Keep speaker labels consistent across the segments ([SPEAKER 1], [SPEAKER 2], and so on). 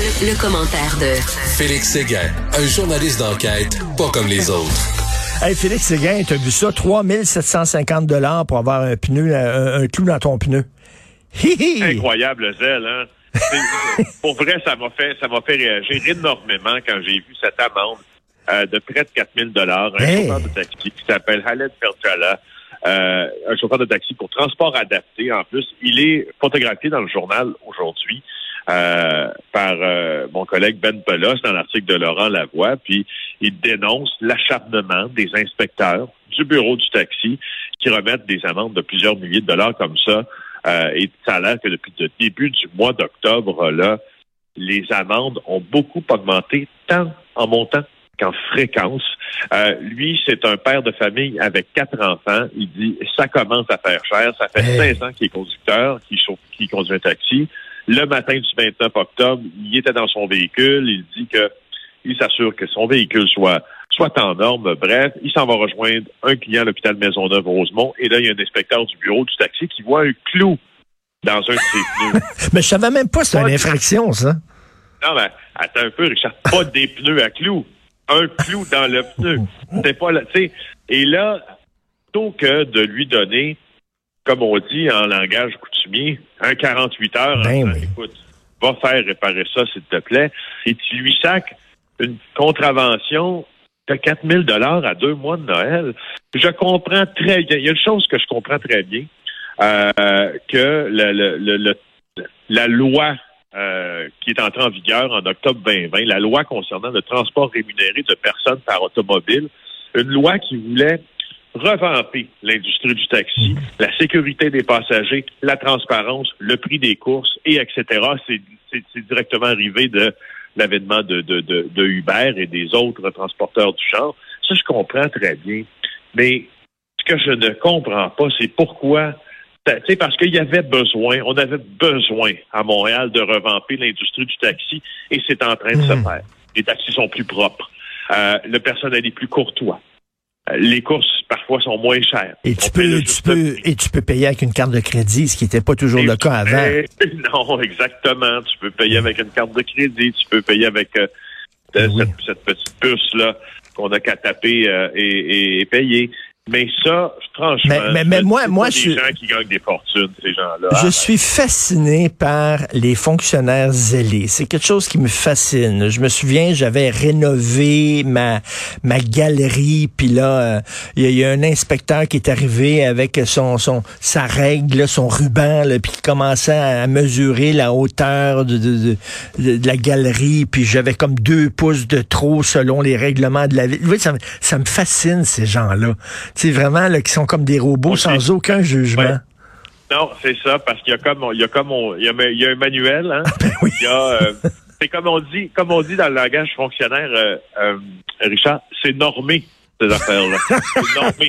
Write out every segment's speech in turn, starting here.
[SPEAKER 1] Le, commentaire de
[SPEAKER 2] Félix Séguin, un journaliste d'enquête pas comme les autres.
[SPEAKER 3] Hey Félix Séguin, t'as vu ça? 3750 dollars pour avoir un pneu, un, clou dans ton pneu.
[SPEAKER 4] Incroyable zèle, hein? pour vrai, ça m'a fait, ça m'a fait réagir énormément quand j'ai vu cette amende euh, de près de 4000 dollars. Un chauffeur de taxi qui s'appelle Khaled Ferjala, euh, un chauffeur de taxi pour transport adapté. En plus, il est photographié dans le journal aujourd'hui. Euh, par euh, mon collègue Ben Pelos dans l'article de Laurent Lavoie, puis il dénonce l'acharnement des inspecteurs du bureau du taxi qui remettent des amendes de plusieurs milliers de dollars comme ça. Euh, et ça a l'air que depuis le début du mois d'octobre, là, les amendes ont beaucoup augmenté, tant en montant qu'en fréquence. Euh, lui, c'est un père de famille avec quatre enfants. Il dit, ça commence à faire cher. Ça fait 16 ans qu'il est conducteur, qu'il conduit un taxi. Le matin du 29 octobre, il était dans son véhicule. Il dit que il s'assure que son véhicule soit soit en norme. Bref, il s'en va rejoindre un client à l'hôpital Maisonneuve-Rosemont. Et là, il y a un inspecteur du bureau du taxi qui voit un clou dans un de ses pneus.
[SPEAKER 3] mais je savais même pas si c'était une infraction, ça.
[SPEAKER 4] Non, mais attends un peu, Richard. Pas des pneus à clous. Un clou dans le pneu. C'est pas là, tu sais. Et là, plutôt que de lui donner comme on dit en langage coutumier, un 48 heures,
[SPEAKER 3] ben
[SPEAKER 4] écoute, va faire réparer ça, s'il te plaît, et tu lui sacs une contravention de 4000 dollars à deux mois de Noël. Je comprends très bien. Il y a une chose que je comprends très bien, euh, que le, la loi euh, qui est entrée en vigueur en octobre 2020, la loi concernant le transport rémunéré de personnes par automobile, une loi qui voulait revamper l'industrie du taxi, la sécurité des passagers, la transparence, le prix des courses, et etc. C'est directement arrivé de l'avènement de, de, de, Uber et des autres transporteurs du genre. Ça, je comprends très bien. Mais ce que je ne comprends pas, c'est pourquoi c'est parce qu'il y avait besoin, on avait besoin à Montréal de revamper l'industrie du taxi et c'est en train de se hmm. faire. Les taxis sont plus propres. Euh, le personnel est plus courtois les courses parfois sont moins chères.
[SPEAKER 3] Et tu peux, tu peux, et tu peux payer avec une carte de crédit, ce qui n'était pas toujours le cas avant.
[SPEAKER 4] Non, exactement. Tu peux payer avec une carte de crédit, tu peux payer avec euh, ben cette, petite puce là qu'on a qu'à taper euh, et, et, payer. Mais ça, franchement,
[SPEAKER 3] mais, mais, moi, moi, je
[SPEAKER 4] des gens qui gagnent des fortunes, ces gens-là.
[SPEAKER 3] Je suis fasciné par les fonctionnaires zélés. C'est quelque chose qui me fascine. Je me souviens, j'avais rénové ma ma galerie, puis là, euh, il y, a un inspecteur qui est arrivé avec son son sa règle, son ruban, puis qui commençait à mesurer la hauteur de, de, de, la galerie, puis j'avais comme deux pouces de trop selon les règlements de la ville. Ça, ça me fascine ces gens-là c'est vraiment là, qui sont comme des robots sans aucun jugement.
[SPEAKER 4] Non, c'est ça, parce qu'il y a comme il y a comme il, y a, un manuel, hein.
[SPEAKER 3] Ben oui.
[SPEAKER 4] Euh, c'est comme on dit, comme on dit dans le langage fonctionnaire, euh, euh, Richard, c'est normé ces affaires-là. c'est normé.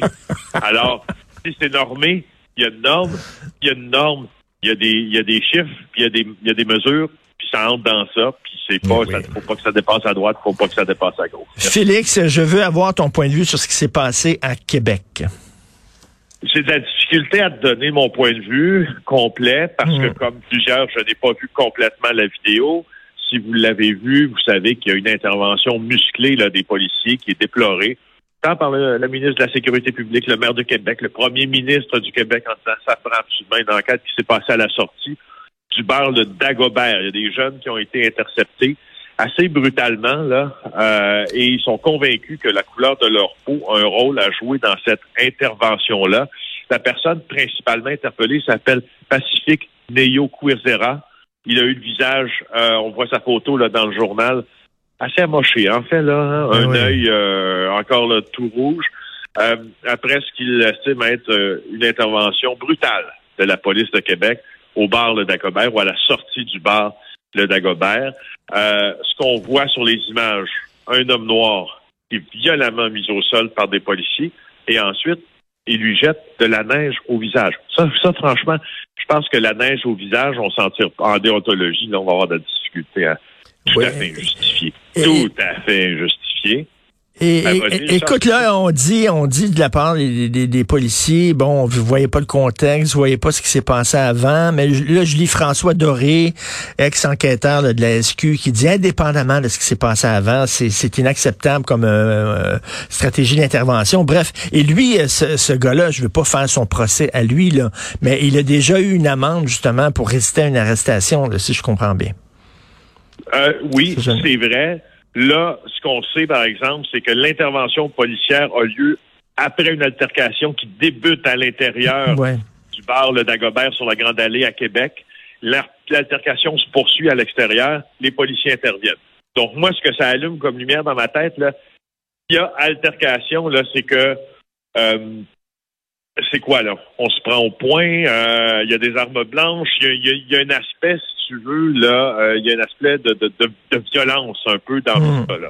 [SPEAKER 4] Alors, si c'est normé, il y a une norme, il y a une norme, il y a des, il y a des chiffres, puis il y a des, il y a des mesures, ça entre dans ça, puis c'est pas, faut pas que ça dépasse à droite, faut pas que ça dépasse à gauche.
[SPEAKER 3] Félix, je veux avoir ton point de vue sur ce qui s'est passé à Québec.
[SPEAKER 4] J'ai de la difficulté à te donner mon point de vue complet parce que, hmm. comme plusieurs, je n'ai pas vu complètement la vidéo. Si vous l'avez vu, vous savez qu'il y a une intervention musclée là, des policiers qui est déplorée, tant par le, ministre de la Sécurité publique, le maire de Québec, le premier ministre du Québec en disant ça prend absolument une enquête qui s'est passée à la sortie du bar de Dagobert. Il y a des jeunes qui ont été interceptés assez brutalement, là, euh, et ils sont convaincus que la couleur de leur peau a un rôle à jouer dans cette intervention-là. La personne principalement interpellée s'appelle Pacifique Neyo Querzera. Il a eu le visage, euh, on voit sa photo là dans le journal, assez amoché. En fait, là, hein, ah un œil euh, encore là, tout rouge. après ce qu'il estime être une intervention brutale de la police de Québec au bar Le Dagobert ou à la sortie du bar Le Dagobert. Euh, ce qu'on voit sur les images, un homme noir qui est violemment mis au sol par des policiers et ensuite, il lui jette de la neige au visage. Ça, ça franchement, je pense que la neige au visage, on s'en tire en déontologie, là, on va avoir de la difficulté à tout à fait injustifier. Tout à fait injustifié.
[SPEAKER 3] Et,
[SPEAKER 4] Ben,
[SPEAKER 3] et- écoute, là, on dit, on dit de la part des, des- des policiers, bon, vous voyez pas le contexte, vous voyez pas ce qui s'est passé avant, mais là, je lis François Doré, ex-enquêteur de la SQ, qui dit, indépendamment de ce qui s'est passé avant, c'est c'est inacceptable comme euh, euh, stratégie d'intervention. Bref, et lui, euh, ce, ce gars-là, je veux pas faire son procès à lui, là, mais il a déjà eu une amende, justement, pour résister à une arrestation, là, si je comprends bien.
[SPEAKER 4] Euh, oui,
[SPEAKER 3] c'est
[SPEAKER 4] vrai. Là, ce qu'on sait, par exemple, c'est que l'intervention policière a lieu après une altercation qui débute à l'intérieur
[SPEAKER 3] Ouais.
[SPEAKER 4] du bar Le Dagobert sur la Grande Allée à Québec. L'altercation se poursuit à l'extérieur. Les policiers interviennent. Donc, moi, ce que ça allume comme lumière dans ma tête, là, il y a altercation, là, c'est que euh, c'est quoi, là? On se prend au point, euh, il y a des armes blanches, il y y y a un aspect, si tu veux, là, euh, il y a un aspect de, de, de, de violence un peu dans tout ça, là.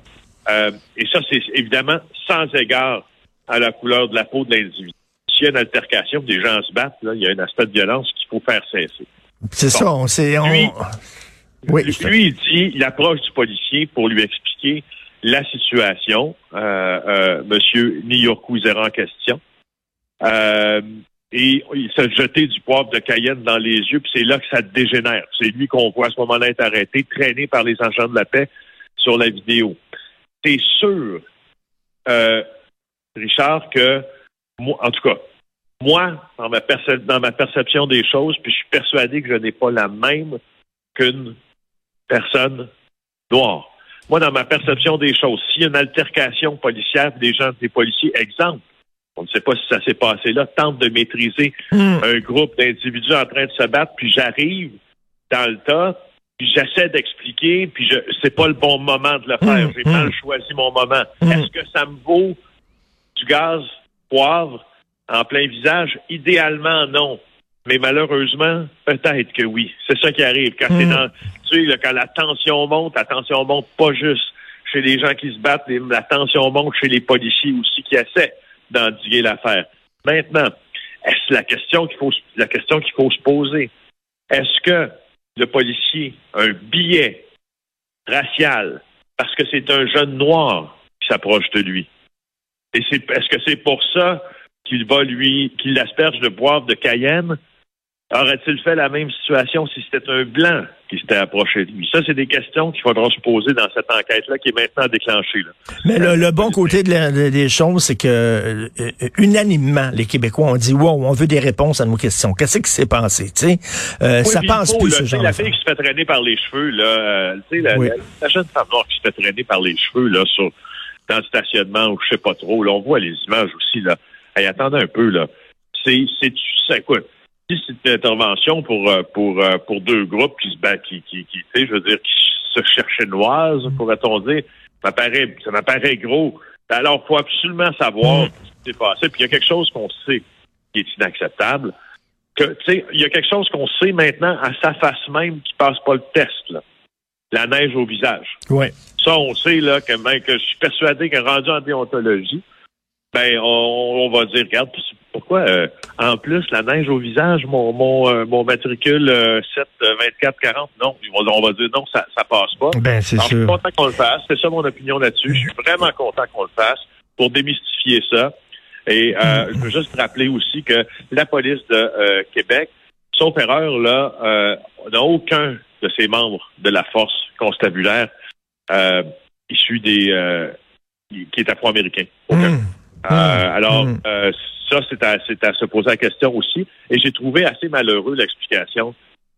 [SPEAKER 4] Euh, et ça, c'est évidemment sans égard à la couleur de la peau de l'individu. S'il y a une altercation, des gens se battent, il y a un aspect de violence qu'il faut faire cesser.
[SPEAKER 3] C'est ça, on sait, on...
[SPEAKER 4] Lui-
[SPEAKER 3] oui,
[SPEAKER 4] Lui, il dit, il approche du policier pour lui expliquer la situation, euh, euh, Monsieur Niyorkuzera en question. Euh, et il s'est jeté du poivre de Cayenne dans les yeux, puis c'est là que ça dégénère. C'est lui qu'on voit à ce moment-là être arrêté, traîné par les agents de la paix sur la vidéo. C'est sûr, euh, Richard, que moi, en tout cas, moi, dans ma, percep- dans ma perception des choses, puis je suis persuadé que je n'ai pas la même qu'une personne noire. Moi, dans ma perception des choses, s'il y a une altercation policière, des gens, des policiers, exemple, on ne sait pas si ça s'est passé là, tentent de maîtriser
[SPEAKER 3] Hmm.
[SPEAKER 4] un groupe d'individus en train de se battre, puis j'arrive dans le tas, puis j'essaie d'expliquer, puis je c'est pas le bon moment de le faire.
[SPEAKER 3] Mm,
[SPEAKER 4] J'ai mal
[SPEAKER 3] mm.
[SPEAKER 4] choisi mon moment. Est-ce que ça me vaut du gaz poivre en plein visage? Idéalement, non. Mais malheureusement, peut-être que oui. C'est ça qui arrive. Quand dans, tu sais, là, quand la tension monte, la tension monte pas juste chez les gens qui se battent, la tension monte chez les policiers aussi qui essaient d'endiguer l'affaire. Maintenant, est-ce la question qu'il faut, la question faut se poser? Est-ce que le policier a un billet racial parce que c'est un jeune noir qui s'approche de lui? Et c'est, est-ce que c'est pour ça qu'il va lui, qu'il l'asperge de poivre de Cayenne? Aurait-il fait la même situation si c'était un blanc qui s'était approché de lui? Ça, c'est des questions qu'il faudra se poser dans cette enquête-là qui est maintenant déclenchée. Là.
[SPEAKER 3] Mais le, le bon côté de la- de- des choses, c'est que euh, euh, unanimement, les Québécois ont dit wow, on veut des réponses à nos questions. Qu'est-ce qui s'est passé, sais? Euh,
[SPEAKER 4] Oui,
[SPEAKER 3] Ça passe plus
[SPEAKER 4] là,
[SPEAKER 3] ce genre
[SPEAKER 4] La fille qui se fait traîner par les cheveux, là, euh, la,
[SPEAKER 3] Oui.
[SPEAKER 4] la- la jeune femme noire qui se fait traîner par les cheveux, là, sur, dans le stationnement ou je sais pas trop, là, on voit les images aussi, là. Hey, attendez un peu, là. C'est, c'est, une intervention pour, euh, pour, euh, pour deux groupes qui se battent, qui, je veux dire, qui se cherchaient noises, pourrait-on dire, ça m'apparaît, ça m'apparaît gros. Alors, faut absolument savoir
[SPEAKER 3] Mm.
[SPEAKER 4] ce qui s'est passé. Puis il y a quelque chose qu'on sait qui est inacceptable que, tu sais, il y a quelque chose qu'on sait maintenant à sa face même qui passe pas le test, là. La neige au visage.
[SPEAKER 3] Ouais.
[SPEAKER 4] Ça, on sait, là, que, ben, que je suis persuadé que rendu en déontologie, ben, on, on va dire, regarde, pourquoi, euh, en plus, la neige au visage, mon, mon, euh, mon matricule euh, 7, euh, 24, 40, non. On va dire, non, ça, ça passe pas.
[SPEAKER 3] Ben, c'est
[SPEAKER 4] Alors, je suis
[SPEAKER 3] sûr.
[SPEAKER 4] content qu'on le fasse. C'est ça mon opinion là-dessus. Je suis vraiment content qu'on le fasse pour démystifier ça. Et euh, je veux juste rappeler aussi que la police de euh, Québec, sauf erreur, là, euh, n'a aucun de ses membres de la force constabulaire euh, issu des euh, qui est afro-américain. Aucun.
[SPEAKER 3] Hmm.
[SPEAKER 4] Euh, alors,
[SPEAKER 3] Mm.
[SPEAKER 4] euh, ça, c'est à, c'est à se poser la question aussi. Et j'ai trouvé assez malheureux l'explication.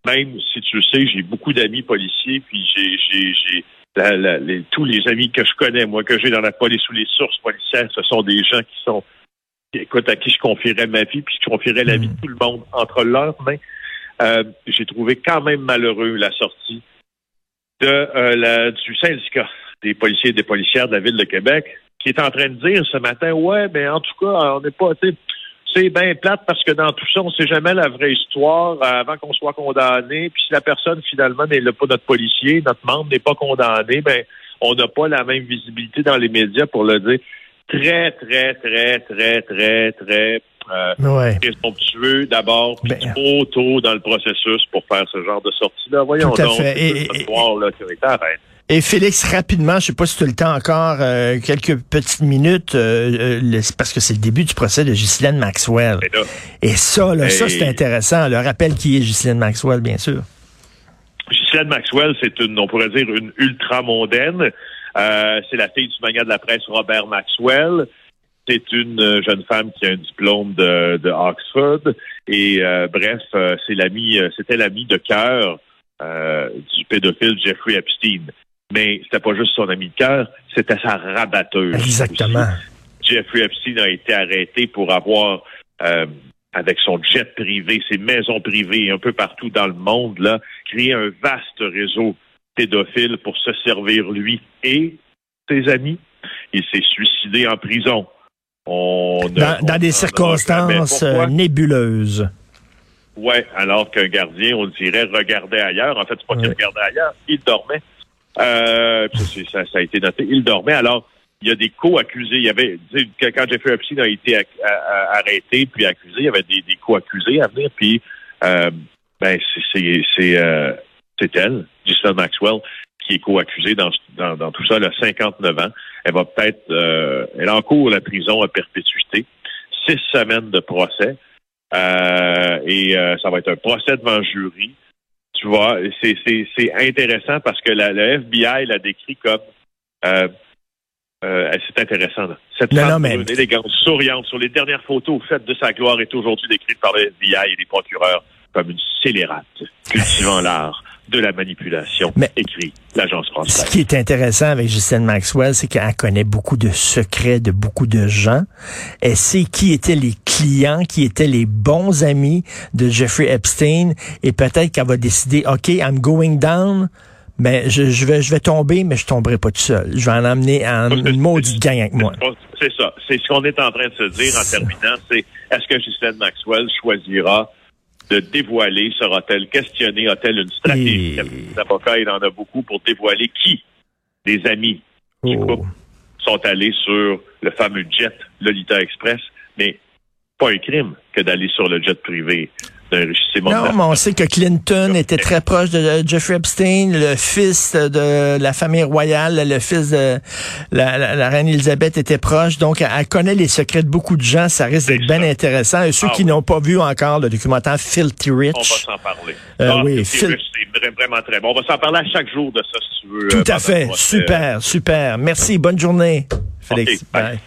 [SPEAKER 4] Même si tu le sais, j'ai beaucoup d'amis policiers, puis j'ai, j'ai, j'ai la- la- les- tous les amis que je connais, moi, que j'ai dans la police ou les sources policières, ce sont des gens qui sont, écoute, à qui je confierais ma vie, puis je confierais la vie de tout le monde entre leurs mains. Euh, j'ai trouvé quand même malheureux la sortie de euh, la, du syndicat des policiers et des policières de la ville de Québec, qui est en train de dire ce matin, ouais, mais en tout cas, on n'est pas, c'est bien plate parce que dans tout ça, on sait jamais la vraie histoire euh, avant qu'on soit condamné. Puis si la personne finalement n'est pas notre policier, notre membre n'est pas condamné, ben on n'a pas la même visibilité dans les médias pour le dire. Très, très, très, très, très, très euh,
[SPEAKER 3] Ouais.
[SPEAKER 4] présomptueux d'abord, puis
[SPEAKER 3] Ben-
[SPEAKER 4] trop tôt dans le processus pour faire ce genre de sortie-là. Voyons donc,
[SPEAKER 3] Et- et-
[SPEAKER 4] soir, là, qui.
[SPEAKER 3] Et Félix, rapidement, je sais pas si tu as le temps encore, euh, quelques petites minutes, euh, euh, parce que c'est le début du procès de Ghislaine Maxwell. Et ça, là, ça c'est intéressant. Le rappel qui est Ghislaine Maxwell, bien sûr.
[SPEAKER 4] Ghislaine Maxwell, c'est une, on pourrait dire, une ultra mondaine. c'est la fille du mania de la presse Robert Maxwell. C'est une jeune femme qui a un diplôme de, de Oxford. Et bref, c'est l'ami, c'était l'ami de cœur du pédophile Jeffrey Epstein mais c'était pas juste son ami de cœur, c'était sa rabatteuse.
[SPEAKER 3] Exactement.
[SPEAKER 4] Jeffrey Epstein a été arrêté pour avoir, euh, avec son jet privé, ses maisons privées un peu partout dans le monde, là, créé un vaste réseau pédophile pour se servir lui et ses amis. Il s'est suicidé en prison.
[SPEAKER 3] On dans, des circonstances euh, nébuleuses.
[SPEAKER 4] Ouais, alors qu'un gardien, on dirait, regardait ailleurs. En fait, c'est pas qu'il regardait ailleurs, il dormait. Euh, ça, ça, a été noté. Il dormait. Alors, il y a des co-accusés. Il y avait, quand Jeffrey Epstein a été arrêté puis accusé, il y avait des, des co-accusés à venir. Puis, euh, ben, c'est euh, c'est elle, Giselle Maxwell, qui est co-accusée dans, dans, tout ça. Elle a 59 ans. Elle va peut-être, euh, elle encourt la prison à perpétuité. Six semaines de procès. Euh, et euh, ça va être un procès devant jury tu vois, c'est intéressant parce que la, le FBI l'a décrit comme euh, euh, c'est intéressant. Là. Cette femme mais... une élégance souriante sur les dernières photos faites de sa gloire est aujourd'hui décrite par le FBI et les procureurs comme une scélérate cultivant l'art de la manipulation, Mais écrit l'agence française.
[SPEAKER 3] Ce qui est intéressant avec Justine Maxwell, c'est qu'elle connaît beaucoup de secrets de beaucoup de gens. Elle sait qui étaient les clients, qui étaient les bons amis de Jeffrey Epstein, et peut-être qu'elle va décider, OK, I'm going down, mais je, je, vais, je vais tomber, mais je tomberai pas tout seul. Je vais en amener en, une maudite gang avec moi.
[SPEAKER 4] C'est ça. C'est ce qu'on est en train de se dire en terminant. C'est est-ce que Justine Maxwell choisira de dévoiler? Sera-t-elle questionnée? A-t-elle une stratégie? Les avocats, il en a beaucoup pour dévoiler qui? Des amis du oh. couple sont allés sur le fameux jet Lolita Express. Mais pas un crime que d'aller sur le jet privé
[SPEAKER 3] non, mais on sait que Clinton était très proche de Jeffrey Epstein, le fils de la famille royale, le fils de la, reine Elisabeth était proche. Donc, elle connaît les secrets de beaucoup de gens. Ça risque d'être bien intéressant. Et ceux ah qui n'ont pas vu encore le documentaire Filthy Rich. On va
[SPEAKER 4] s'en parler. Euh, ah, oui, c'est vraiment très bon. On va s'en parler à chaque jour de ça, si tu veux.
[SPEAKER 3] Tout à fait. Super, super. Merci. Bonne journée, Félix. bye.